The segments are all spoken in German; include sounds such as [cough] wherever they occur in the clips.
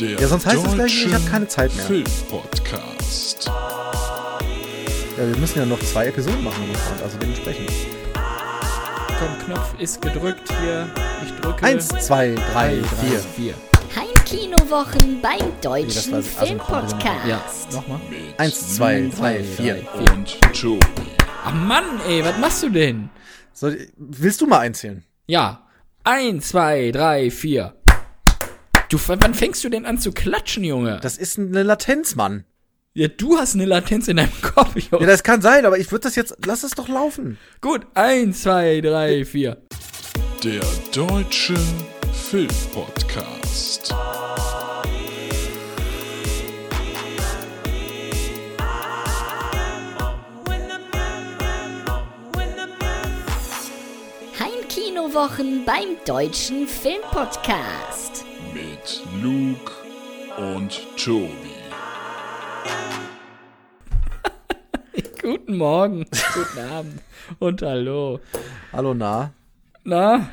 Der Ja, sonst heißt es gleich, ich habe keine Zeit mehr. Filmpodcast. Ja, wir müssen ja noch zwei Episoden machen, also dementsprechend. Komm, Knopf ist gedrückt hier. Ich drücke. Eins, zwei, drei, vier. vier. Heimkinowochen beim Deutschen asynchron, Filmpodcast. Ja, nochmal. Eins, zwei, drei, vier. und Tobi. Ach Mann, ey, was machst du denn? So, willst du mal einzählen? Ja. Eins, zwei, drei, vier. Du, wann fängst du denn an zu klatschen, Junge? Das ist eine Latenz, Mann. ja, du hast eine Latenz in deinem Kopf, Junge. Ja, das kann sein, aber ich würde das jetzt, lass es doch laufen. Gut, eins, zwei, drei, vier. Der Deutsche Filmpodcast. Heimkinowochen beim Deutschen Filmpodcast. Mit Luke und Tobi. [laughs] Guten Morgen, guten Abend und hallo. Hallo, na? Na,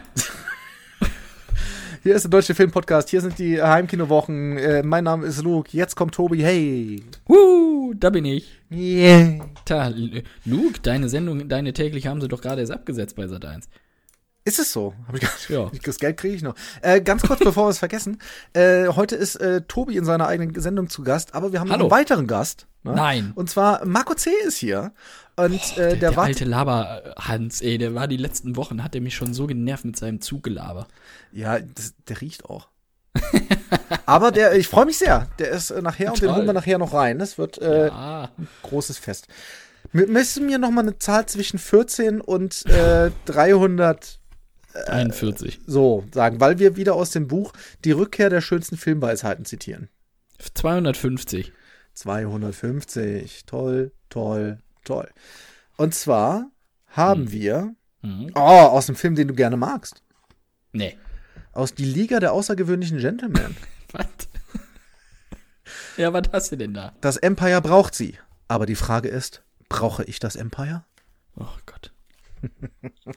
[laughs] Hier ist der Deutsche Filmpodcast, hier sind die Heimkinowochen. Äh, mein Name ist Luke, jetzt kommt Tobi, hey. wuh, da bin ich. Yeah. L- Luke, deine Sendung, deine täglich haben sie doch gerade erst abgesetzt bei Sat 1. Ist es so? Hab ich gar nicht. Ja. [laughs] Das Geld kriege ich noch. Äh, ganz kurz, bevor wir es vergessen. Äh, heute ist äh, Tobi in seiner eigenen Sendung zu Gast, aber wir haben Hallo. einen weiteren Gast. Ne? Nein. Und zwar Marco C. ist hier. Und äh, Der, der, der, war. alte Laber-Hans, ey, der war die letzten Wochen, hat er mich schon so genervt mit seinem Zuggelaber. Ja, das, der riecht auch. [laughs] aber der, ich freue mich sehr. Der ist äh, nachher und den Toll. holen wir nachher noch rein. Das wird äh, Ah, großes Fest. M müsst ihr mir noch mal eine Zahl zwischen 14 und äh, 300 41. so sagen, weil wir wieder aus dem Buch Die Rückkehr der schönsten Filmweisheiten zitieren. 250. 250. Toll, toll, toll. Und zwar haben wir, Mhm. oh, aus dem Film, den du gerne magst. Nee. Aus Die Liga der außergewöhnlichen Gentlemen. [laughs] Was? ja, was hast du denn da? Das Empire braucht sie. Aber die Frage ist, brauche ich das Empire? Oh Gott.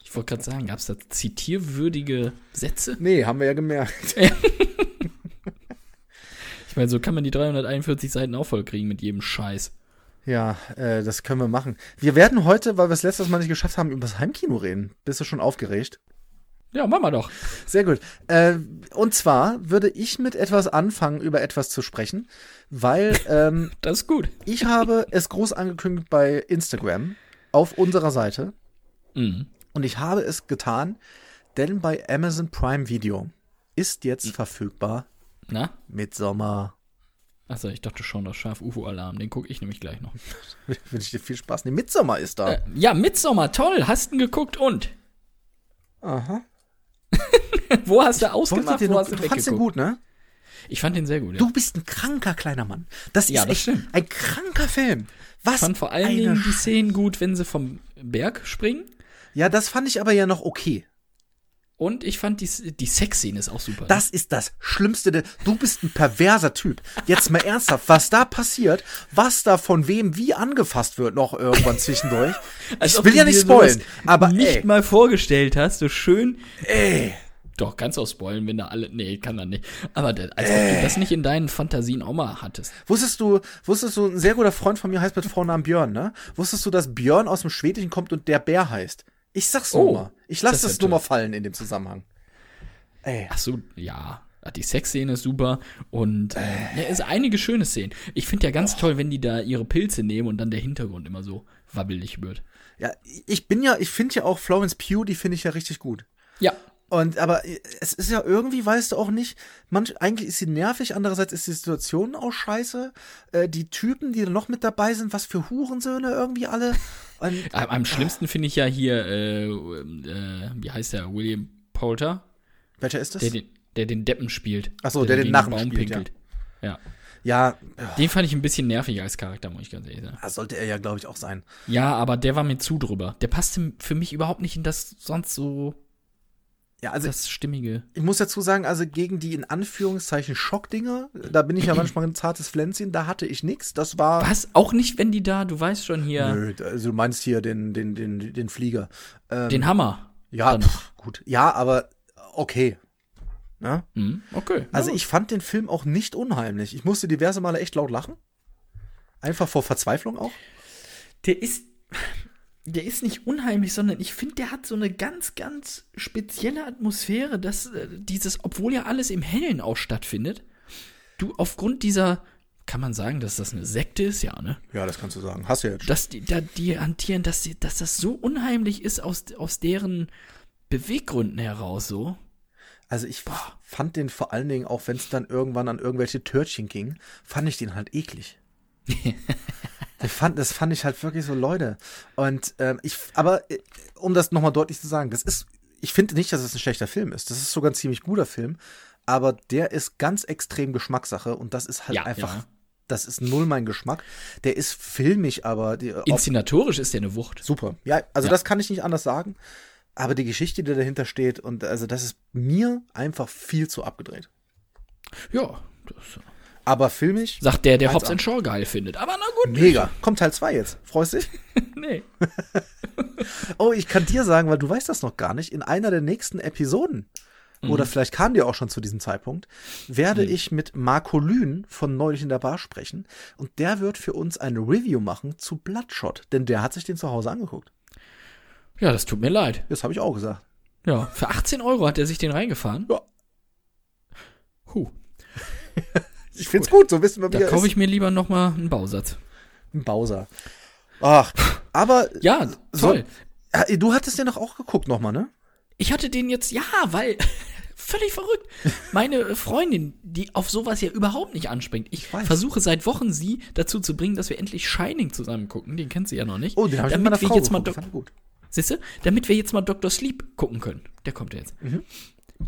Ich wollte gerade sagen, gab es da zitierwürdige Sätze? Nee, haben wir ja gemerkt. [laughs] Ich meine, so kann man die 341 Seiten auch voll kriegen mit jedem Scheiß. Ja, äh, das können wir machen. Wir werden heute, weil wir es letztes Mal nicht geschafft haben, über das Heimkino reden. Bist du schon aufgeregt? Ja, machen wir doch. Sehr gut. Äh, und zwar würde ich mit etwas anfangen, über etwas zu sprechen, weil ähm, [laughs] Das ist gut. ich habe es groß angekündigt bei Instagram auf unserer Seite Mhm. und ich habe es getan, denn bei Amazon Prime Video ist jetzt verfügbar Na? Midsommar. Achso, ich dachte schon, das Schaf UFO-Alarm. Den gucke ich nämlich gleich noch. [laughs] Wünsche ich dir viel Spaß. Nee, Midsommar ist da. Äh, ja, Midsommar, toll. Hast du geguckt und? Aha. [laughs] Wo hast du ausgemacht? ihr Wo hast du du fandst den weggeguckt? gut, ne? Ich fand den sehr gut. Ja. Du bist ein kranker kleiner Mann. Das ist Ja, das echt stimmt. ein kranker Film. Was? Ich fand vor allen Dingen die Szenen gut, wenn sie vom Berg springen. Ja, das fand ich aber ja noch okay. Und ich fand die, die Sexszene ist auch super. Das ist das Schlimmste. Du bist ein perverser Typ. Jetzt mal ernsthaft, was da passiert, was da von wem wie angefasst wird noch irgendwann zwischendurch. [laughs] Ich will ja nicht spoilen, aber nicht ey, mal vorgestellt hast, so schön. ey, Doch, kannst auch spoilen, wenn da alle. Nee, kann man nicht. Aber als ob du das nicht in deinen Fantasien auch mal hattest. wusstest du, wusstest du, ein sehr guter Freund von mir heißt mit Vornamen Björn, ne? Wusstest du, dass Björn aus dem Schwedischen kommt und der Bär heißt? Ich sag's nur Oh, mal. Ich lasse das das, nur mal fallen in dem Zusammenhang. Ey. Ach so, ja. Die Sexszene ist super und äh, ja, ist einige schöne Szenen. Ich finde ja ganz toll, wenn die da ihre Pilze nehmen und dann der Hintergrund immer so wabbelig wird. Ja, ich bin ja, ich finde ja auch Florence Pugh, die finde ich ja richtig gut. Ja, Und aber es ist ja irgendwie, weißt du auch nicht, manch, eigentlich ist sie nervig, andererseits ist die Situation auch scheiße. Äh, die Typen, die da noch mit dabei sind, was für Hurensöhne irgendwie alle. Und, [laughs] am, am schlimmsten finde ich ja hier, äh, äh, wie heißt der, William Poulter, welcher ist das? der den, der den Deppen spielt. Ach so, der den gegen Narren Baum spielt, ja. pinkelt. Ja. ja, Den fand ich ein bisschen nervig als Charakter, muss ich ganz ehrlich sagen. ja, sollte er ja, glaube ich, auch sein. Ja, aber der war mir zu drüber. Der passte für mich überhaupt nicht in das sonst so, Ja, also das Stimmige. ich muss dazu sagen, also gegen die in Anführungszeichen Schockdinger, da bin ich ja [clears throat] manchmal ein zartes Pflänzchen, da hatte ich nichts. Das war. Was? Auch nicht, wenn die da, du weißt schon hier, Nö, also du meinst hier den, den, den, den Flieger. Ähm, den Hammer. Ja, pff, gut. Ja, aber okay. Ne? Hm, okay. Also Ja. ich fand den Film auch nicht unheimlich. Ich musste diverse Male echt laut lachen. Einfach vor Verzweiflung auch. der ist, der ist nicht unheimlich, sondern ich finde, der hat so eine ganz, ganz spezielle Atmosphäre, dass äh, dieses, obwohl ja alles im Hellen auch stattfindet, du aufgrund dieser, kann man sagen, dass das eine Sekte ist, ja, ne? Ja, das kannst du sagen. Hast du ja jetzt. Dass die, da, die hantieren, dass, die, dass das so unheimlich ist aus, aus deren Beweggründen heraus so. Also ich fand den vor allen Dingen, auch wenn es dann irgendwann an irgendwelche Törtchen ging, fand ich den halt eklig. [laughs] ich fand, das fand ich halt wirklich so, Leute. Und ähm, ich, aber äh, um das nochmal deutlich zu sagen, das ist, ich finde nicht, dass es ein schlechter Film ist. Das ist sogar ein ziemlich guter Film. Aber der ist ganz extrem Geschmackssache und das ist halt Ja, einfach, ja. das ist null mein Geschmack. Der ist filmig, aber die, Inszenatorisch ist der eine Wucht. Super. Ja, also Ja. das kann ich nicht anders sagen. Aber die Geschichte, die dahinter steht, und also das ist mir einfach viel zu abgedreht. Ja, das Aber filmisch, sagt der, der 1A. Hobbs Shaw geil findet. Aber na gut. mega. Kommt Teil 2 jetzt. Freust dich? [laughs] Nee. [laughs] Oh, ich kann dir sagen, weil du weißt das noch gar nicht, in einer der nächsten Episoden, Mhm. oder vielleicht kam dir auch schon zu diesem Zeitpunkt, werde ich mit Marco Lühn von Neulich in der Bar sprechen. Und der wird für uns eine Review machen zu Bloodshot. Denn der hat sich den zu Hause angeguckt. Ja, das tut mir leid. Das habe ich auch gesagt. Ja, für 18 Euro hat er sich den reingefahren. Ja. Huh. [laughs] Ich find's gut, so wissen wir, wie Da kaufe ich mir lieber noch mal einen Bausatz. Ein Bowser. Ach, aber Ja, toll. Ja, du hattest den doch auch geguckt nochmal, ne? Ich hatte den jetzt, ja, weil [laughs] völlig verrückt. Meine Freundin, die auf sowas ja überhaupt nicht anspringt. Ich weiß. versuche seit Wochen sie dazu zu bringen, dass wir endlich Shining zusammen gucken. Den kennt sie ja noch nicht. Oh, den habe ich mit meiner wir Frau jetzt mal geguckt. Ich gut. Siehste, damit wir jetzt mal Dr. Sleep gucken können. Der kommt ja jetzt. Mhm.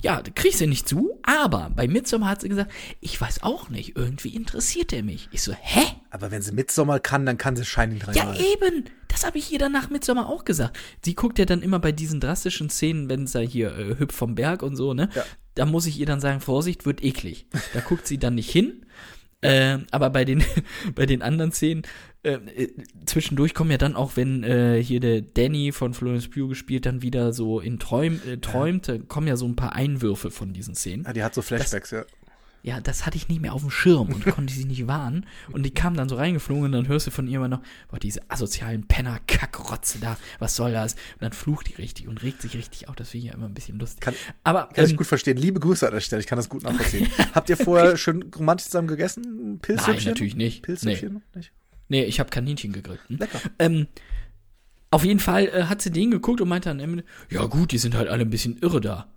Ja, da krieg ich sie nicht zu, aber bei Midsommar hat sie gesagt, ich weiß auch nicht, irgendwie interessiert er mich. Ich so, hä? Aber wenn sie Midsommar kann, dann kann sie Shining Ja, dreimal. eben. Das habe ich ihr dann nach Midsommar auch gesagt. Sie guckt ja dann immer bei diesen drastischen Szenen, wenn da hier äh, hüpf vom Berg und so, ne? Ja. Da muss ich ihr dann sagen, Vorsicht, wird eklig. Da guckt sie dann nicht hin. Ähm, aber bei den, [laughs] bei den anderen Szenen, äh, äh, zwischendurch kommen ja dann auch, wenn äh, hier der Danny von Florence Pugh gespielt dann wieder so in Träum, äh, träumt, kommen ja so ein paar Einwürfe von diesen Szenen. Ja, die hat so Flashbacks, ja. Ja, das hatte ich nicht mehr auf dem Schirm und konnte sie nicht warnen. Und die kam dann so reingeflogen und dann hörst du von ihr immer noch, boah, diese asozialen Penner-Kackrotze da, was soll das? Und dann flucht die richtig und regt sich richtig auf. Das finde ich ja immer ein bisschen lustig. Kann- Aber Kann ich ähm, gut verstehen. Liebe Grüße an der Stelle, ich kann das gut nachvollziehen. [laughs] Habt ihr vorher schön romantisch zusammen gegessen? Pilzhüppchen? Nein, natürlich nicht. Pilzhüppchen? Nicht? nee, ich habe Kaninchen gegrillt. Hm? Lecker. Ähm, auf jeden Fall äh, hat sie den geguckt und meinte dann, ja gut, die sind halt alle ein bisschen irre da.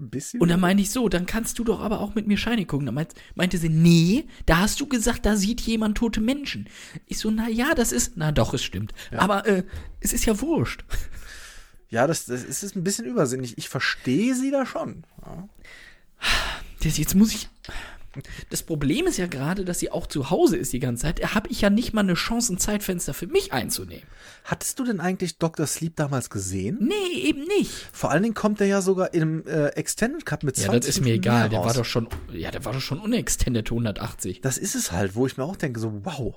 Ein bisschen? Und dann meinte ich so, dann kannst du doch aber auch mit mir Scheine gucken. Dann meint, meinte sie, nee, da hast du gesagt, da sieht jemand tote Menschen. Ich so, na ja, das ist, na doch, es stimmt. Aber äh, es ist ja wurscht. ja, das, das ist ist ein bisschen übersinnig. Ich verstehe sie da schon. Ja. Das, jetzt muss ich. Das Problem ist ja gerade, dass sie auch zu Hause ist die ganze Zeit. Da habe ich ja nicht mal eine Chance, ein Zeitfenster für mich einzunehmen. Hattest du denn eigentlich Dr. Sleep damals gesehen? Nee, eben nicht. Vor allen Dingen kommt der ja sogar im äh, Extended Cut mit 20 Ja, das ist mir egal. Der war doch schon, ja, der war doch schon unextended 180. Das ist es halt, wo ich mir auch denke, so, wow.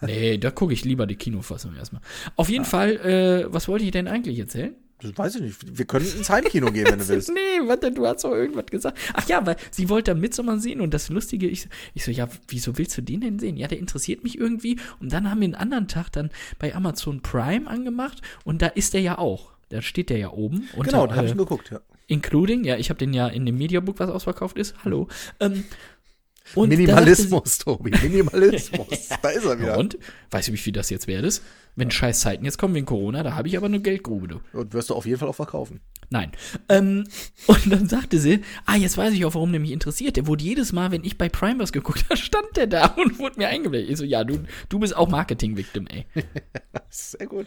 Nee, da gucke ich lieber die Kinofassung erstmal. Auf jeden Fall, äh, was wollte ich denn eigentlich erzählen? Das weiß ich nicht. Wir können ins Heimkino gehen, wenn du [laughs] willst. Nee, warte, du hast doch irgendwas gesagt. Ach ja, weil sie wollte dann Midsommar sehen und das Lustige, ich, ich so, ja, wieso willst du den denn sehen? Ja, der interessiert mich irgendwie. Und dann haben wir einen anderen Tag dann bei Amazon Prime angemacht und da ist der ja auch. Da steht der ja oben. Unter, Genau, da habe ich äh, ihn geguckt, ja. Including, ja, ich habe den ja in dem Mediabook, was ausverkauft ist. Hallo. Ähm, und Minimalismus, Tobi. Minimalismus. [laughs] da ist er wieder. Und? Weißt du, wie viel das jetzt wert ist? Wenn scheiß Zeiten jetzt kommen wegen Corona, da habe ich aber eine Geldgrube, du. Und wirst du auf jeden Fall auch verkaufen. Nein. Ähm, [laughs] und dann sagte sie, ah, jetzt weiß ich auch, warum der mich interessiert. Der wurde jedes Mal, wenn ich bei Prime was geguckt habe, [laughs] stand der da und wurde mir eingeblendet. Ich so, ja, du, du bist auch Marketing-Victim, ey. Sehr gut.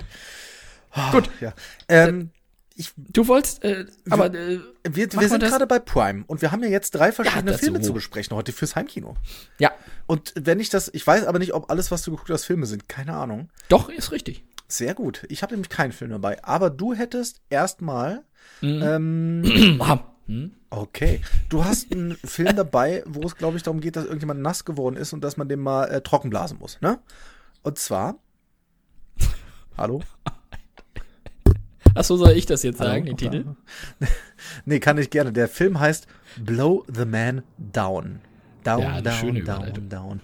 Gut. Ja. Ähm, ich, Du wolltest, äh, aber, äh, wir wir sind gerade bei Prime und wir haben ja jetzt drei verschiedene dazu. Filme zu besprechen heute fürs Heimkino. ja, Und wenn ich das, ich weiß aber nicht, ob alles, was du geguckt hast, Filme sind. Keine Ahnung. doch, ist richtig. Sehr gut. Ich habe nämlich keinen Film dabei. Aber du hättest erstmal. Mhm. Ähm, [clears throat] Hm? okay. Du hast einen Film dabei, wo es, glaube ich, darum geht, dass irgendjemand nass geworden ist und dass man den mal äh, trocken blasen muss. Ne? Und zwar. Hallo? [laughs] Achso, soll ich das jetzt sagen, den Titel? [laughs] nee, kann ich gerne. Der Film heißt Blow the Man Down. Down, Ja, down, down, down.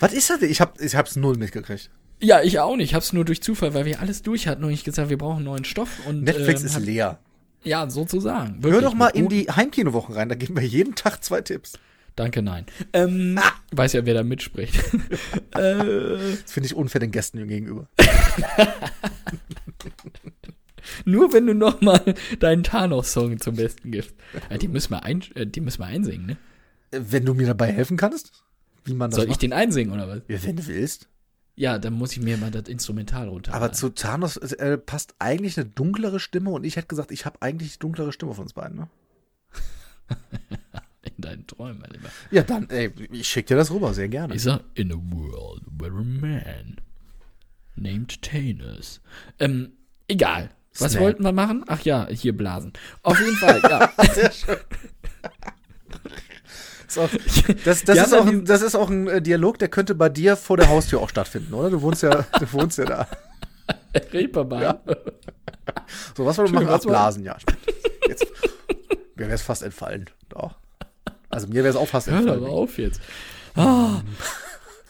Was ist das? Ich, hab, ich hab's null mitgekriegt. Ja, ich auch nicht. Ich hab's nur durch Zufall, weil wir alles durch hatten und ich gesagt, wir brauchen neuen Stoff. Und, Netflix ähm, ist leer. Ja, sozusagen. Hör Wirklich, doch mal in die Heimkinowochen rein, da geben wir jeden Tag zwei Tipps. Danke, nein. Ähm, [laughs] weiß ja, wer da mitspricht. äh, Das finde ich unfair den Gästen gegenüber. Nur wenn du noch mal deinen Thanos-Song zum Besten gibst. Ja, die, müssen wir ein, äh, die müssen wir einsingen, ne? Wenn du mir dabei helfen kannst, wie man das Soll ich macht. den einsingen oder was? Ja, wenn du willst. Ja, dann muss ich mir mal das Instrumental runter. Aber zu Thanos äh, passt eigentlich eine dunklere Stimme und ich hätte gesagt, ich habe eigentlich die dunklere Stimme von uns beiden. Ne? [laughs] In deinen Träumen, mein Lieber. Ja, dann, ey, ich schicke dir das rüber, sehr gerne. Ich sag, in a world where a man named Thanos. Ähm, egal. Was Snap. wollten wir machen? Ach ja, hier blasen. Auf jeden Fall, ja. [laughs] So, das, das, Ja, ist auch ein, das ist auch ein äh, Dialog, der könnte bei dir vor der Haustür auch stattfinden, oder? Du wohnst ja, [laughs] du wohnst ja da. Reeperbahn. Ja. So, was wollen wir machen? Abblasen, ja. Jetzt, mir wäre es fast entfallen. Doch. Also mir wäre es auch fast Hör entfallen. aber auf jetzt. Ah.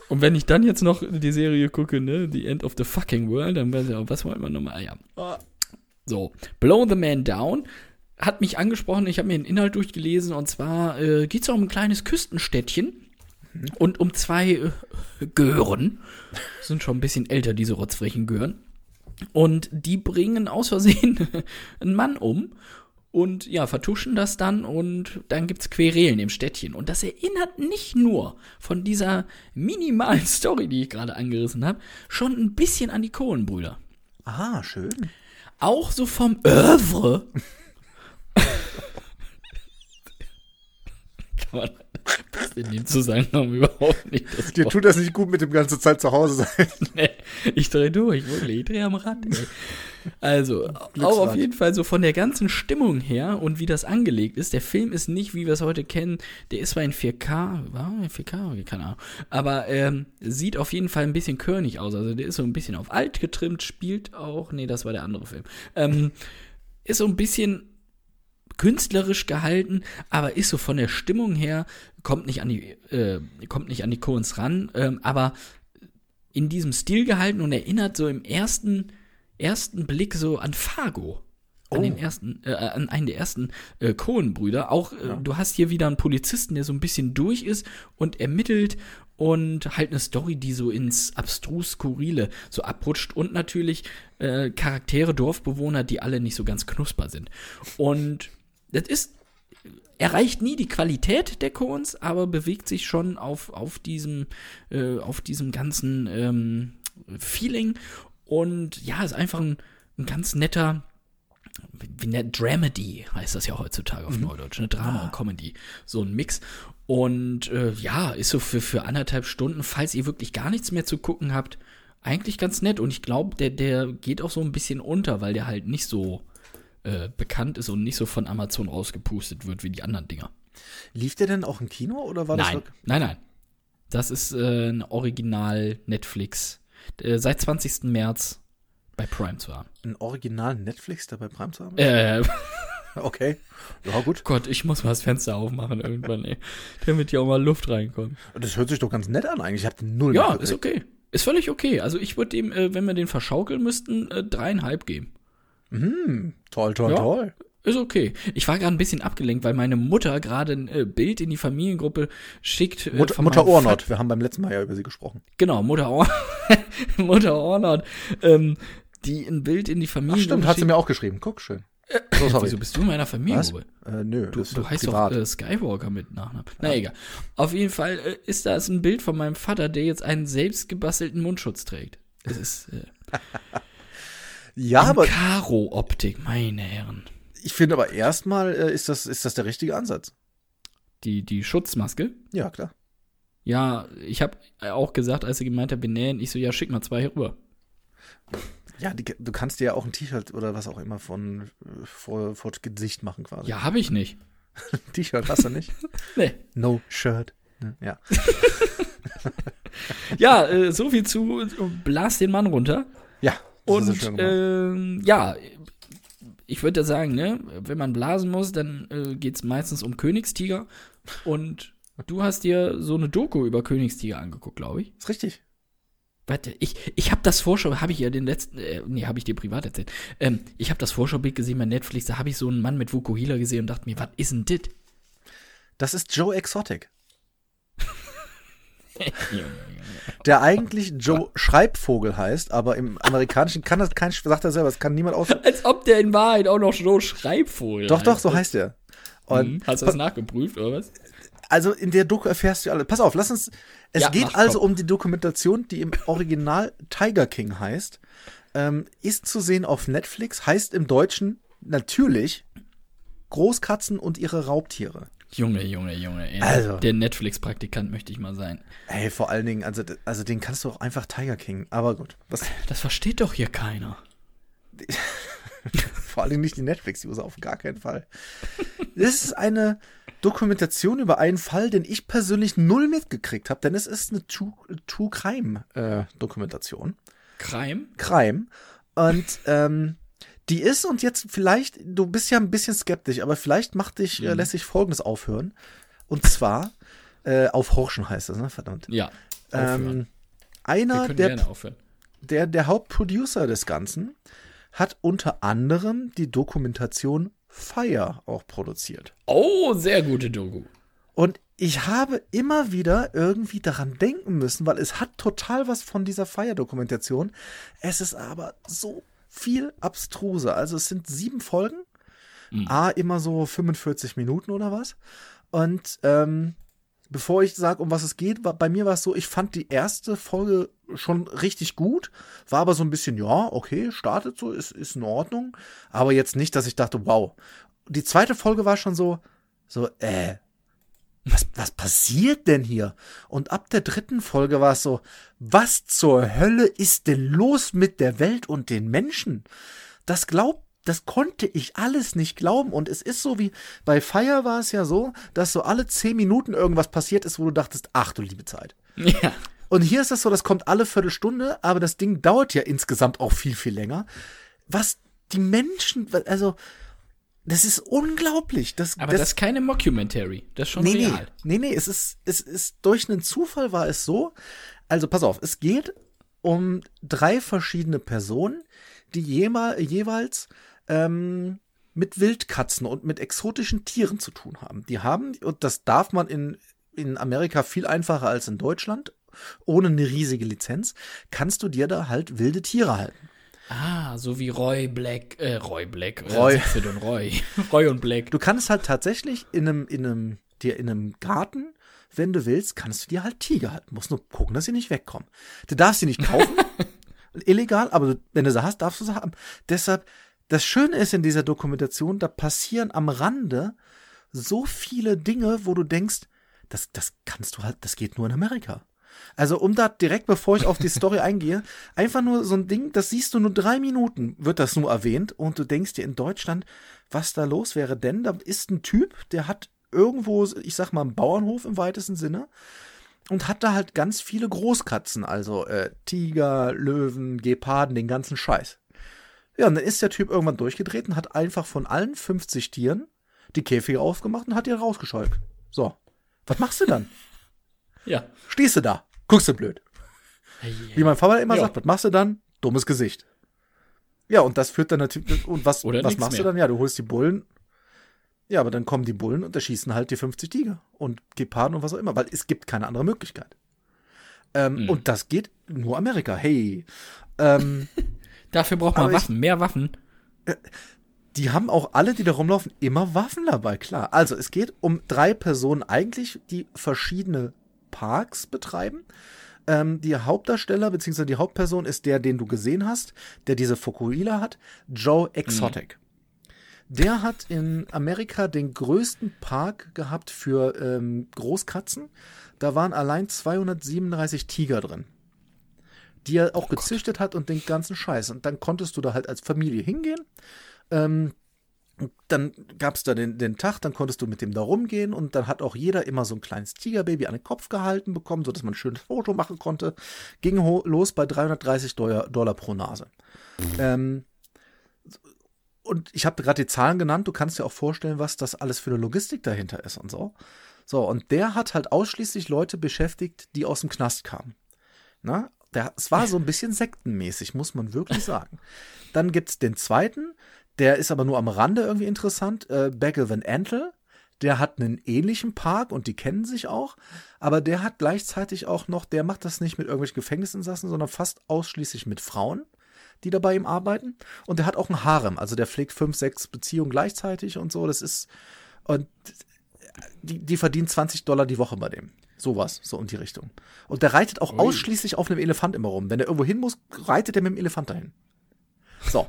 Und wenn ich dann jetzt noch die Serie gucke, ne, The End of the Fucking World, dann weiß ich auch, was wollten wir nochmal? Ja. So, Blow the Man Down hat mich angesprochen, ich habe mir den Inhalt durchgelesen und zwar äh, geht es um ein kleines Küstenstädtchen und um zwei äh, Gören. Sind schon ein bisschen älter, diese rotzfrechen Gören. Und die bringen aus Versehen [laughs] einen Mann um und ja, vertuschen das dann und dann gibt's Querelen im Städtchen. Und das erinnert nicht nur von dieser minimalen [laughs] Story, die ich gerade angerissen habe, schon ein bisschen an die Cohen-Brüder. Ah, schön. Auch so vom Oeuvre. Kann man passt in dem Zusammenhang überhaupt nicht. Das Dir Wort. tut das nicht gut mit dem ganze Zeit zu Hause sein. [laughs] Nee, ich drehe durch, wirklich, ich drehe am Rad. Ey. Also, auch auf jeden Fall so von der ganzen Stimmung her und wie das angelegt ist. Der Film ist nicht, wie wir es heute kennen, der ist zwar in 4K, war in 4K? Keine Ahnung. Aber ähm, sieht auf jeden Fall ein bisschen körnig aus. Also der ist so ein bisschen auf alt getrimmt, spielt auch, nee, das war der andere Film. Ähm, ist so ein bisschen künstlerisch gehalten, aber ist so von der Stimmung her, kommt nicht an die, äh, kommt nicht an die Coens ran, ähm, aber in diesem Stil gehalten und erinnert so im ersten, ersten Blick so an Fargo. An Oh. den ersten, äh, an einen der ersten äh, Cohen-Brüder. Auch äh, du hast hier wieder einen Polizisten, der so ein bisschen durch ist und ermittelt und halt eine Story, die so ins abstrus skurrile so abrutscht und natürlich äh, Charaktere, Dorfbewohner, die alle nicht so ganz knusper sind. Und das ist erreicht nie die Qualität der Coens, aber bewegt sich schon auf, auf diesem, äh, auf diesem ganzen ähm, Feeling. Und ja, ist einfach ein, ein ganz netter, wie nennt Dramedy heißt das ja heutzutage auf Neudeutsch, ne? Drama und Comedy, so ein Mix. Und äh, ja, ist so für, für anderthalb Stunden, falls ihr wirklich gar nichts mehr zu gucken habt, eigentlich ganz nett. Und ich glaube, der, der geht auch so ein bisschen unter, weil der halt nicht so äh, bekannt ist und nicht so von Amazon rausgepustet wird wie die anderen Dinger. Lief der denn auch im Kino oder war das Nein, wirklich- nein, nein. Das ist äh, ein Original Netflix. Äh, seit 20. März bei Prime zu haben. ein Original Netflix dabei Prime zu haben? Äh, [laughs] Okay. Ja, gut. Gott, ich muss mal das Fenster aufmachen irgendwann, ey. Damit hier auch mal Luft reinkommt. Das hört sich doch ganz nett an eigentlich. Ich habe null Ja, ist okay. Ist völlig okay. Also ich würde dem, äh, wenn wir den verschaukeln müssten, äh, dreieinhalb geben. Hm, toll, toll, Ja. toll. Ist okay. Ich war gerade ein bisschen abgelenkt, weil meine Mutter gerade ein äh, Bild in die Familiengruppe schickt. Äh, Mut, Mutter Ornott, wir haben beim letzten Mal ja über sie gesprochen. Genau, Mutter, Or [laughs] Mutter Ornott, ähm, die ein Bild in die Ach Familie stimmt, hat sie mir auch geschrieben. Guck, schön. So, sorry. Wieso bist du in meiner Familiengruppe? Äh, nö, Du, du heißt privat. doch äh, Skywalker mit Nachnamen. Na egal. Auf jeden Fall äh, ist das ein Bild von meinem Vater, der jetzt einen selbstgebastelten Mundschutz trägt. Das ist [laughs] ja, aber Karo-Optik, meine Herren. ich finde aber erstmal äh, ist, das, ist das der richtige Ansatz. Die, die Schutzmaske. Ja, klar. Ja, ich habe auch gesagt, als sie gemeint hat, benähen, ich so, ja, schick mal zwei hier rüber. Ja, die, du kannst dir ja auch ein T-Shirt oder was auch immer von äh, vor, vor das Gesicht machen quasi. Ja, habe ich nicht. [laughs] T-Shirt hast du nicht? [laughs] Nee. No shirt. Ne, Ja. [laughs] Ja, äh, so viel zu äh, Blas den Mann runter. Ja. Das Und ähm, ja, ich würde ja sagen, ne, wenn man blasen muss, dann äh, geht es meistens um Königstiger. Und du hast dir so eine Doku über Königstiger angeguckt, glaube ich. Ist richtig. Warte, ich, ich habe das Vorschau, habe ich ja den letzten, äh, nee, habe ich dir privat erzählt. Ähm, ich habe das Vorschaubild gesehen bei Netflix, da habe ich so einen Mann mit Vokuhila gesehen und dachte mir, was ist denn dit? Das ist Joe Exotic. [laughs] Der eigentlich Joe Schreibvogel heißt, aber im Amerikanischen kann das kein, sagt er selber, das kann niemand aus. Als ob der in Wahrheit auch noch Joe Schreibvogel Doch, doch, heißt. so heißt er. Und Hm, Hast du das nachgeprüft, oder was? also in der Doku erfährst du alle. Pass auf, lass uns. Es Ja, geht mach, also komm. um die Dokumentation, die im Original Tiger King heißt. Ähm, ist zu sehen auf Netflix, heißt im Deutschen natürlich Großkatzen und ihre Raubtiere. Junge, Junge, Junge. Ey. Also. Der Netflix-Praktikant möchte ich mal sein. Ey, vor allen Dingen, also, also den kannst du auch einfach Tiger King. Aber gut, was, [laughs] Das versteht doch hier keiner. [laughs] vor allen Dingen nicht die Netflix-User, auf gar keinen Fall. Das ist eine Dokumentation über einen Fall, den ich persönlich null mitgekriegt habe, denn es ist eine True, True Crime-Dokumentation. Crime? Crime. Und ähm, die ist, und jetzt vielleicht, du bist ja ein bisschen skeptisch, aber vielleicht macht dich, äh, lässt sich Folgendes aufhören. Und zwar, äh, auf Horschen heißt das, ne? Verdammt. Ja. Ähm, einer der, der, der Hauptproducer des Ganzen hat unter anderem die Dokumentation Fire auch produziert. Oh, sehr gute Doku. Und ich habe immer wieder irgendwie daran denken müssen, weil es hat total was von dieser Fire-Dokumentation. Es ist aber so viel abstruser. Also es sind sieben Folgen, a immer so 45 Minuten oder was. Und ähm, bevor ich sage, um was es geht, war, bei mir war es so, ich fand die erste Folge schon richtig gut, war aber so ein bisschen, ja, okay, startet so, ist, ist in Ordnung, aber jetzt nicht, dass ich dachte, wow. Die zweite Folge war schon so, so, äh, was, was passiert denn hier? Und ab der dritten Folge war es so, was zur Hölle ist denn los mit der Welt und den Menschen? Das glaubt, das konnte ich alles nicht glauben. Und es ist so wie, bei Fire war es ja so, dass so alle zehn Minuten irgendwas passiert ist, wo du dachtest, ach du liebe Zeit. [laughs] Ja. Und hier ist es so, das kommt alle Viertelstunde, aber das Ding dauert ja insgesamt auch viel, viel länger. Was die Menschen, also, das ist unglaublich. Das, Aber das, ist keine Mockumentary. Das ist schon nee, real. Nee, nee, es ist, es ist durch einen Zufall war es so. Also pass auf, es geht um drei verschiedene Personen, die jema, jeweils ähm, mit Wildkatzen und mit exotischen Tieren zu tun haben. Die haben, und das darf man in, in Amerika viel einfacher als in Deutschland, ohne eine riesige Lizenz, kannst du dir da halt wilde Tiere halten. Ah, so wie Roy Black, äh, Roy Black, Roy. Äh, und Roy. [laughs] Roy und Black. Du kannst halt tatsächlich in einem, in einem, dir in einem Garten, wenn du willst, kannst du dir halt Tiger halten. Musst nur gucken, dass sie nicht wegkommen. Du darfst sie nicht kaufen. [laughs] illegal, aber wenn du sie hast, darfst du sie haben. Deshalb, das Schöne ist in dieser Dokumentation, da passieren am Rande so viele Dinge, wo du denkst, das, das kannst du halt, das geht nur in Amerika. Also um da direkt, bevor ich auf die Story [laughs] eingehe, einfach nur so ein Ding, das siehst du nur drei Minuten, wird das nur erwähnt und du denkst dir in Deutschland, was da los wäre, denn da ist ein Typ, der hat irgendwo, ich sag mal, einen Bauernhof im weitesten Sinne und hat da halt ganz viele Großkatzen, also äh, Tiger, Löwen, Geparden, den ganzen Scheiß. Ja, und dann ist der Typ irgendwann durchgedreht und hat einfach von allen 50 Tieren die Käfige aufgemacht und hat die rausgescheucht. So, was machst du dann? [laughs] Ja. Stehst du da, guckst du blöd. Wie mein Vater immer Ja. sagt, was machst du dann? Dummes Gesicht. Ja, und das führt dann natürlich, und was, was machst du mehr. dann? Ja, du holst die Bullen. Ja, aber dann kommen die Bullen und erschießen halt die 50 Tiger und Geparden und was auch immer, weil es gibt keine andere Möglichkeit. Ähm, Hm. Und das geht nur Amerika. Hey. Ähm, [laughs] Dafür braucht man Aber ich- Waffen, mehr Waffen. die haben auch alle, die da rumlaufen, immer Waffen dabei, klar. Also es geht um drei Personen eigentlich, die verschiedene Parks betreiben. Ähm, die Hauptdarsteller bzw. die Hauptperson ist der, den du gesehen hast, der diese Fokuhila hat, Joe Exotic. Der hat in Amerika den größten Park gehabt für ähm, Großkatzen. Da waren allein 237 Tiger drin, die er auch gezüchtet hat und den ganzen Scheiß. Und dann konntest du da halt als Familie hingehen. Ähm, dann gab es da den, den Tag, dann konntest du mit dem da rumgehen und dann hat auch jeder immer so ein kleines Tigerbaby an den Kopf gehalten bekommen, sodass man ein schönes Foto machen konnte. Ging los bei 330 Dollar, Dollar pro Nase. Ähm, und ich habe gerade die Zahlen genannt, du kannst dir auch vorstellen, was das alles für eine Logistik dahinter ist und so. So, und der hat halt ausschließlich Leute beschäftigt, die aus dem Knast kamen. Na, der, es war so ein bisschen sektenmäßig, muss man wirklich sagen. Dann gibt's den zweiten, der ist aber nur am Rande irgendwie interessant, äh, Bagel Van Antle. Der hat einen ähnlichen Park und die kennen sich auch, aber der hat gleichzeitig auch noch, der macht das nicht mit irgendwelchen Gefängnisinsassen, sondern fast ausschließlich mit Frauen, die da bei ihm arbeiten. Und der hat auch ein Harem, also der pflegt fünf, sechs Beziehungen gleichzeitig und so. Das ist, und die, die verdienen 20 Dollar die Woche bei dem. Sowas, so in die Richtung. Und der reitet auch Ui. ausschließlich auf einem Elefant immer rum. Wenn er irgendwo hin muss, reitet er mit dem Elefant dahin. So.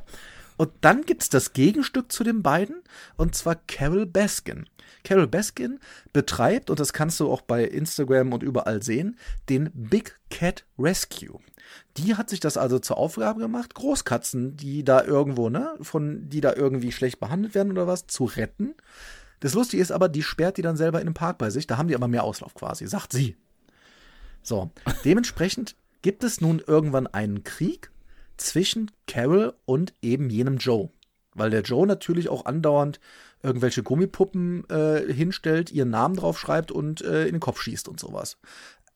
Und dann gibt's das Gegenstück zu den beiden, und zwar Carol Baskin. Carol Baskin betreibt, und das kannst du auch bei Instagram und überall sehen, den Big Cat Rescue. Die hat sich das also zur Aufgabe gemacht, Großkatzen, die da irgendwo, ne, von, die da irgendwie schlecht behandelt werden oder was, zu retten. Das Lustige ist aber, die sperrt die dann selber in den Park bei sich, da haben die aber mehr Auslauf quasi, sagt sie. So, dementsprechend gibt es nun irgendwann einen Krieg zwischen Carol und eben jenem Joe. Weil der Joe natürlich auch andauernd irgendwelche Gummipuppen äh, hinstellt, ihren Namen draufschreibt und äh, in den Kopf schießt und sowas.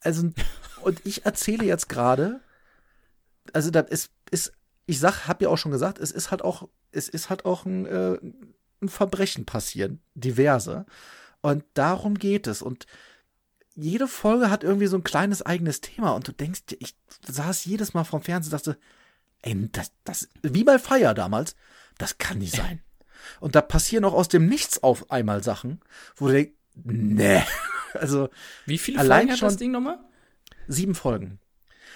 Also, [laughs] und ich erzähle jetzt gerade, also da ist, ist, ich sag, hab ja auch schon gesagt, es ist halt auch, es ist halt auch ein, äh, ein Verbrechen passiert, diverse. Und darum geht es. Und jede Folge hat irgendwie so ein kleines eigenes Thema. Und du denkst, ich saß jedes Mal vom Fernsehen und dachte, ey, das, das, wie bei Fire damals, das kann nicht sein. Und da passieren auch aus dem Nichts auf einmal Sachen, wo du denkst, nee. [laughs] Also Wie viele Allein Folgen hat das Ding nochmal? sieben Folgen.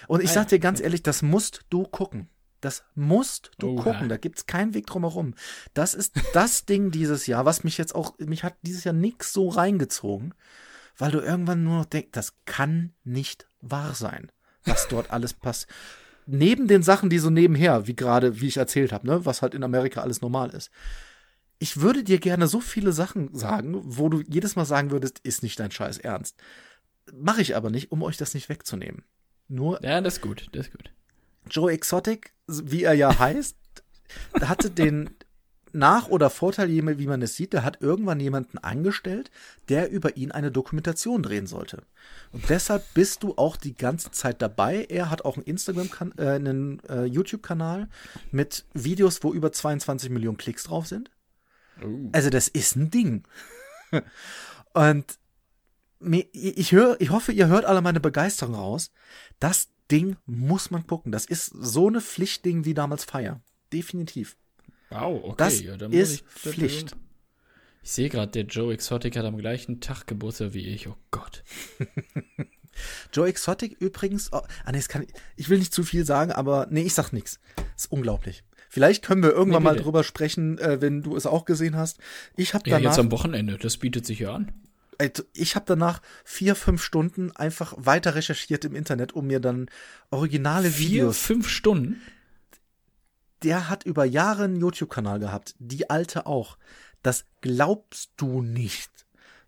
Und ich Ah sag dir ganz ehrlich, das musst du gucken. Das musst du Oha. gucken. Da gibt's keinen Weg drum herum. Das ist das [laughs] Ding dieses Jahr, was mich jetzt auch, mich hat dieses Jahr nix so reingezogen, weil du irgendwann nur noch denkst, das kann nicht wahr sein, was dort [laughs] alles passt. Neben den Sachen, die so nebenher, wie gerade, wie ich erzählt habe, ne, was halt in Amerika alles normal ist. Ich würde dir gerne so viele Sachen sagen, wo du jedes Mal sagen würdest, ist nicht dein Scheiß Ernst. Mache ich aber nicht, um euch das nicht wegzunehmen. Nur Ja, das ist gut, das ist gut. Joe Exotic, wie er ja [laughs] heißt, hatte den Nach- oder Vorteil, wie wie man es sieht, der hat irgendwann jemanden angestellt, der über ihn eine Dokumentation drehen sollte. Und deshalb bist du auch die ganze Zeit dabei. Er hat auch einen Instagram, äh, einen äh, YouTube-Kanal mit Videos, wo über 22 Millionen Klicks drauf sind. Also das ist ein Ding. Und ich höre, ich hoffe, ihr hört alle meine Begeisterung raus. Das Ding muss man gucken. Das ist so eine Pflichtding wie damals Fire. Definitiv. Wow, okay. Das ja, dann ist Pflicht. Ich sehe gerade, der Joe Exotic hat am gleichen Tag Geburtstag wie ich. Oh Gott. [laughs] Joe Exotic übrigens, oh, ah, nee, kann, ich will nicht zu viel sagen, aber nee, ich sag nix. Ist unglaublich. Vielleicht können wir irgendwann Nee, mal drüber sprechen, äh, wenn du es auch gesehen hast. Ich habe Ja, danach, jetzt am Wochenende, das bietet sich ja an. Ey, ich habe danach vier, fünf Stunden einfach weiter recherchiert im Internet, um mir dann originale Vier, Videos fünf Stunden. Der hat über Jahre einen YouTube-Kanal gehabt. Die alte auch. Das glaubst du nicht.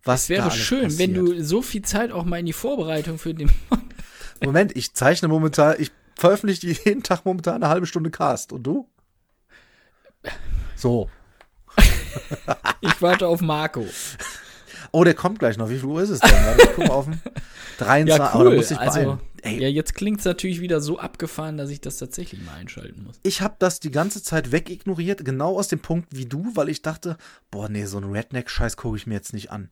Was Es wäre schön, passiert. wenn du so viel Zeit auch mal in die Vorbereitung für den. [laughs] Moment, ich zeichne momentan, ich veröffentliche jeden Tag momentan eine halbe Stunde Cast. Und du? So. [laughs] Ich warte auf Marco. Oh, der kommt gleich noch. Wie viel Uhr ist es denn? Warte, ich guck mal auf den 23. [laughs] Ja, cool. muss ich Also, beeilen. Ey, ja, jetzt klingt's natürlich wieder so abgefahren, dass ich das tatsächlich mal einschalten muss. ich habe das die ganze Zeit wegignoriert, genau aus dem Punkt wie du, weil ich dachte, boah, nee, so ein Redneck-Scheiß gucke ich mir jetzt nicht an.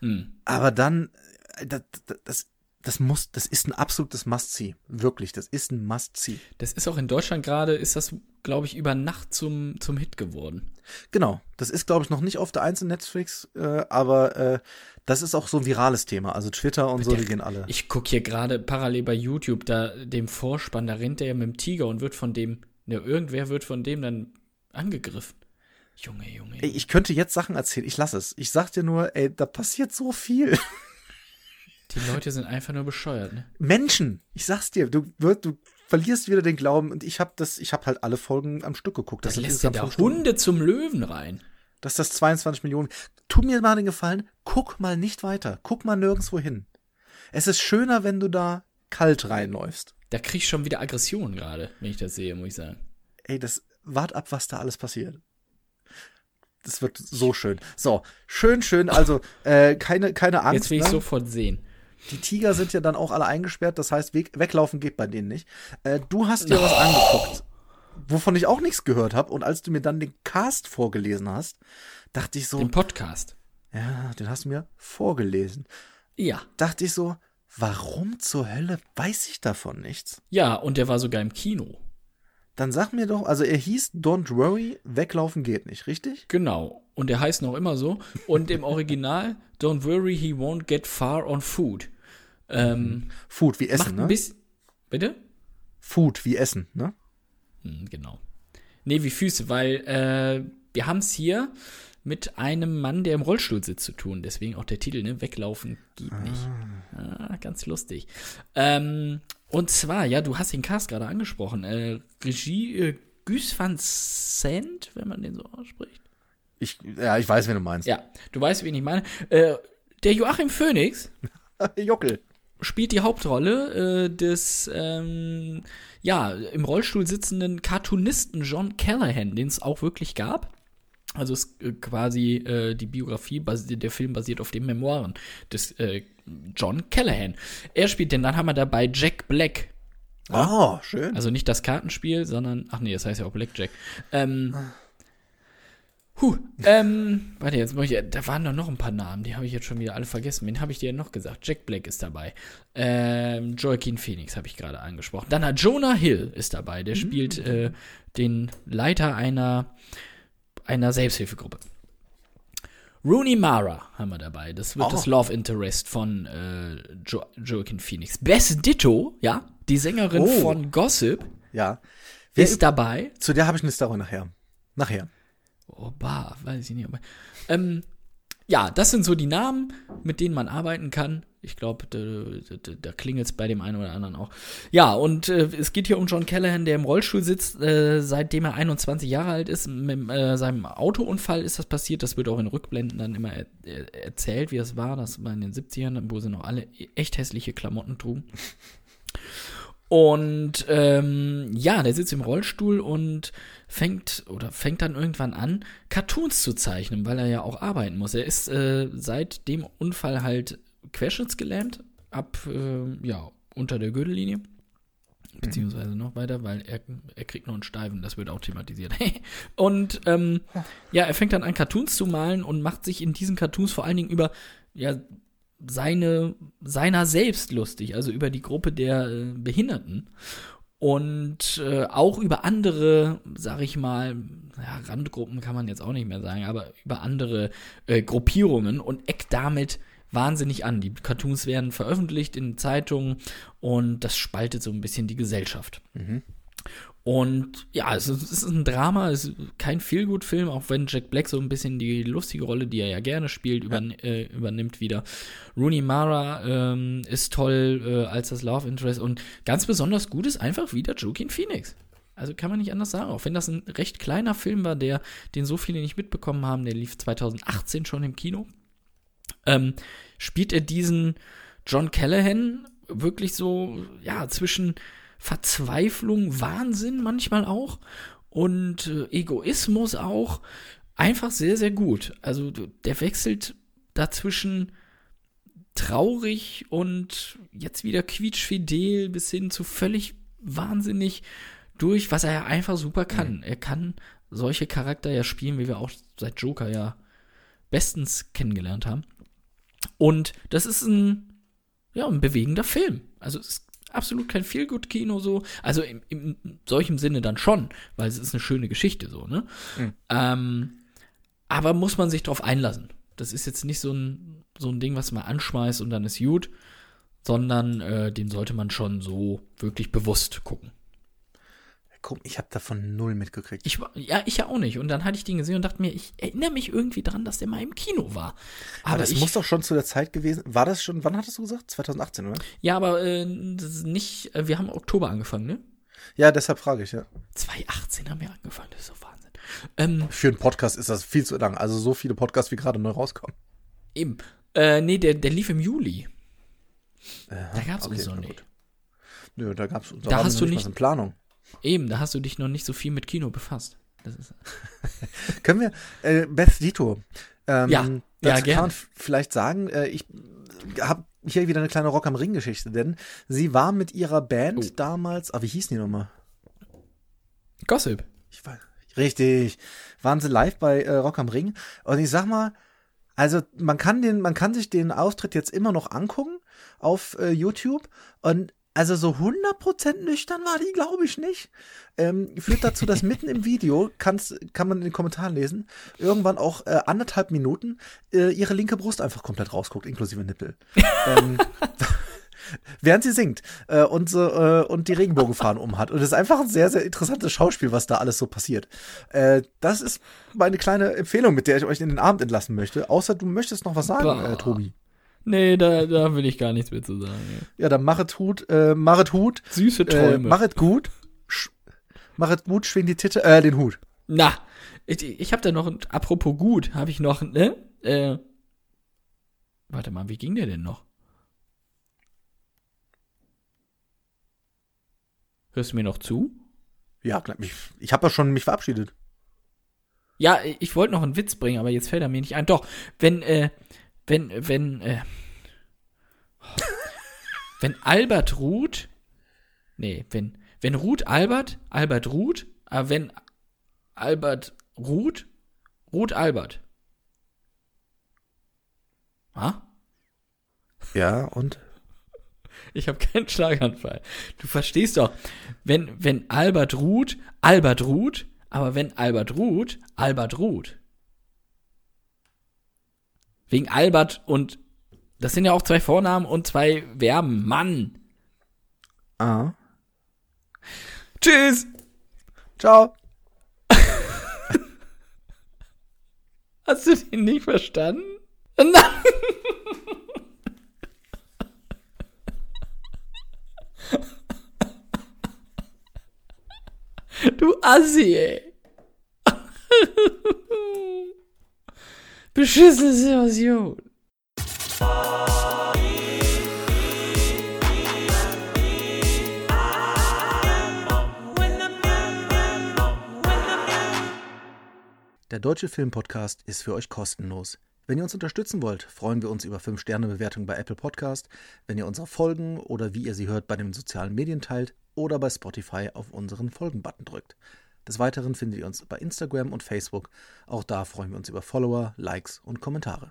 Hm. Aber dann, äh, das, das, das muss, das ist ein absolutes Must-See. Wirklich, das ist ein Must-See. Das ist auch in Deutschland gerade, ist das, glaube ich, über Nacht zum, zum Hit geworden. Genau, das ist, glaube ich, noch nicht auf der einzelnen Netflix, äh, aber äh, das ist auch so ein virales Thema. Also Twitter und so, die gehen alle. Ich gucke hier gerade parallel bei YouTube, da dem Vorspann, da rennt der ja mit dem Tiger und wird von dem, ne, irgendwer wird von dem dann angegriffen. Junge, Junge. Ey, ich könnte jetzt Sachen erzählen, ich lass es. Ich sag dir nur, ey, da passiert so viel. [laughs] Die Leute sind einfach nur bescheuert, ne? Menschen, ich sag's dir, du wirst, du verlierst wieder den Glauben und ich habe das, ich habe halt alle Folgen am Stück geguckt. Das sind lässt ja da. Hunde zum Löwen rein. Das ist das 22 Millionen. Tu mir mal den Gefallen, guck mal nicht weiter. Guck mal nirgendwo hin. Es ist schöner, wenn du da kalt reinläufst. Da krieg ich schon wieder Aggression gerade, wenn ich das sehe, muss ich sagen. Ey, das, wart ab, was da alles passiert. das wird so schön. So, schön, schön. Also, äh, keine, keine Angst. Jetzt will ich ne? sofort sehen. Die Tiger sind ja dann auch alle eingesperrt, das heißt, weg, weglaufen geht bei denen nicht. Äh, du hast dir was angeguckt, wovon ich auch nichts gehört habe. Und als du mir dann den Cast vorgelesen hast, dachte ich so, Den Podcast. ja, den hast du mir vorgelesen. Ja. Dachte ich so, warum zur Hölle weiß ich davon nichts? Ja, und der war sogar im Kino. Dann sag mir doch, also er hieß Don't Worry, weglaufen geht nicht, richtig? Genau. Und der heißt noch immer so. Und im Original, [laughs] Don't worry, he won't get far on food. Ähm, Food wie Essen, ne? Bitte? Food wie Essen, ne? Hm, genau. Nee, wie Füße, weil äh, wir haben es hier mit einem Mann, der im Rollstuhl sitzt, zu tun. Deswegen auch der Titel, ne? Weglaufen geht nicht. Ah, ganz lustig. Ähm, und zwar, ja, du hast den Cast gerade angesprochen. Äh, Regie äh, Gus van Sant, wenn man den so ausspricht. Ich, ja, ich weiß, wen du meinst. Ja, du weißt, wen ich meine. Äh, der Joachim Phoenix [laughs] Jockel. spielt die Hauptrolle äh, des ähm, ja im Rollstuhl sitzenden Cartoonisten John Callahan, den es auch wirklich gab. Also es ist äh, quasi äh, die Biografie, der Film basiert auf den Memoiren des äh, John Callahan. Er spielt den, dann haben wir dabei Jack Black. Oh, schön. Also nicht das Kartenspiel, sondern, ach nee, das heißt ja auch Blackjack. Ähm, huh, ähm, warte, jetzt muss ich, da waren doch noch ein paar Namen, die habe ich jetzt schon wieder alle vergessen. Wen habe ich dir noch gesagt? Jack Black ist dabei. Ähm, Joaquin Phoenix habe ich gerade angesprochen. Dann hat Jonah Hill ist dabei, der spielt äh, den Leiter einer, einer Selbsthilfegruppe. Rooney Mara haben wir dabei. Das wird Oh. das Love Interest von äh, jo Joaquin Phoenix. Bess Ditto, ja, die Sängerin Oh. von Gossip, ja. Wer, ist dabei. zu der habe ich eine Story nachher. Nachher. Oh, bah, weiß ich nicht. Ähm, ja, das sind so die Namen, mit denen man arbeiten kann. Ich glaube, da, da, da klingelt es bei dem einen oder anderen auch. Ja, und äh, es geht hier um John Callahan, der im Rollstuhl sitzt, äh, seitdem er 21 Jahre alt ist. Mit äh, seinem Autounfall ist das passiert. Das wird auch in Rückblenden dann immer er, er, erzählt, wie das war. Das war in den 70ern, wo sie noch alle echt hässliche Klamotten trugen. Und ähm, ja, der sitzt im Rollstuhl und fängt oder fängt dann irgendwann an, Cartoons zu zeichnen, weil er ja auch arbeiten muss. Er ist äh, seit dem Unfall halt querschnittsgelähmt, ab äh, ja unter der Gürtellinie. Beziehungsweise noch weiter, weil er, er kriegt noch einen Steifen, das wird auch thematisiert. [laughs] und ähm, ja, er fängt dann an, Cartoons zu malen und macht sich in diesen Cartoons vor allen Dingen über ja, seine, seiner selbst lustig, also über die Gruppe der äh, Behinderten. Und äh, auch über andere, sag ich mal, ja, Randgruppen kann man jetzt auch nicht mehr sagen, aber über andere äh, Gruppierungen und eckt damit wahnsinnig an. Die Cartoons werden veröffentlicht in Zeitungen und das spaltet so ein bisschen die Gesellschaft. Und ja, es ist, es ist ein Drama, es ist kein Feelgood-Film, auch wenn Jack Black so ein bisschen die lustige Rolle, die er ja gerne spielt, übern äh, übernimmt wieder. Rooney Mara ähm, ist toll äh, als das Love Interest und ganz besonders gut ist einfach wieder Joaquin Phoenix. Also kann man nicht anders sagen, auch wenn das ein recht kleiner Film war, der, den so viele nicht mitbekommen haben, der lief 2018 schon im Kino, ähm, spielt er diesen John Callahan wirklich so, ja, zwischen Verzweiflung, Wahnsinn manchmal auch und äh, Egoismus auch einfach sehr, sehr gut. Also der wechselt dazwischen traurig und jetzt wieder quietschfidel bis hin zu völlig wahnsinnig durch, was er ja einfach super kann. Er kann solche Charakter ja spielen, wie wir auch seit Joker ja bestens kennengelernt haben. Und das ist ein, ja, ein bewegender Film. Also es ist absolut kein Feelgood-Kino so. Also im, im solchem Sinne dann schon, weil es ist eine schöne Geschichte so, ne? Ähm, aber muss man sich drauf einlassen. Das ist jetzt nicht so ein, so ein Ding, was man anschmeißt und dann ist gut, sondern äh, den sollte man schon so wirklich bewusst gucken. Guck, ich habe davon null mitgekriegt. Ich, ja, ich ja auch nicht. Und dann hatte ich den gesehen und dachte mir, ich erinnere mich irgendwie dran, dass der mal im Kino war. Aber, aber das ich, muss doch schon zu der Zeit gewesen. War das schon, wann hattest du gesagt? 2018, oder? Ja, aber äh, nicht, äh, wir haben im Oktober angefangen, ne? Ja, deshalb frage ich, ja. 2018 haben wir angefangen, das ist so Wahnsinn. Ähm, Für einen Podcast ist das viel zu lang. Also so viele Podcasts, wie gerade neu rauskommen. eben. Äh, nee, der, der lief im Juli. Äh, Da gab's okay, uns noch nicht. gut. Nö, da gab's da Da waren hast du nicht nicht- in Planung. Eben, da hast du dich noch nicht so viel mit Kino befasst. [laughs] Können wir, äh, Beth Dito, ähm, Ja, ja, kann gerne. man f- vielleicht sagen, äh, ich habe hier wieder eine kleine Rock am Ring Geschichte, denn sie war mit ihrer Band Oh. damals, ah, wie hießen die nochmal? Gossip. Ich weiß, richtig, waren sie live bei äh, Rock am Ring und ich sag mal, also man kann den, man kann sich den Auftritt jetzt immer noch angucken auf äh, YouTube und also so 100% nüchtern war die, glaube ich, nicht. Ähm, führt dazu, dass mitten im Video, [laughs] kann's, kann man in den Kommentaren lesen, irgendwann auch äh, anderthalb Minuten äh, ihre linke Brust einfach komplett rausguckt, inklusive Nippel. ähm, [laughs] während sie singt äh, und, so, äh, und die Regenbogenfahnen umhat. Und es ist einfach ein sehr, sehr interessantes Schauspiel, was da alles so passiert. Äh, das ist meine kleine Empfehlung, mit der ich euch in den Abend entlassen möchte. Außer du möchtest noch was sagen, äh, Tobi. Nee, da, da will ich gar nichts mehr zu sagen. Ja, dann machet Hut, äh, machet Hut, Süße äh, Träume. machet gut, machet gut, schwing die Titte, äh, den Hut. Na, ich, ich habe da noch, ein- apropos gut, habe ich noch, ne? Äh, warte mal, wie ging der denn noch? Hörst du mir noch zu? Ja, ich, ich habe ja schon mich verabschiedet. Ja, ich wollte noch einen Witz bringen, aber jetzt fällt er mir nicht ein. Doch, wenn, äh, wenn, wenn, äh, wenn Albert Ruth, nee, wenn, wenn Ruth Albert, Albert Ruth, aber wenn Albert Ruth, Ruth Albert. Ha? Ja, und? Ich habe keinen Schlaganfall. Du verstehst doch, wenn, wenn Albert Ruth, Albert Ruth, aber wenn Albert Ruth, Albert Ruth. Wegen Albert und das sind ja auch zwei Vornamen und zwei Verben. Mann. Ah. Tschüss. Ciao. [laughs] Hast du den nicht verstanden? Nein. [laughs] Du Assi, ey. [laughs] Beschissene Situation. Der Deutsche Filmpodcast ist für euch kostenlos. Wenn ihr uns unterstützen wollt, freuen wir uns über 5-Sterne-Bewertungen bei Apple Podcast, wenn ihr unsere Folgen oder wie ihr sie hört bei den sozialen Medien teilt oder bei Spotify auf unseren Folgen-Button drückt. Des Weiteren findet ihr uns bei Instagram und Facebook. Auch da freuen wir uns über Follower, Likes und Kommentare.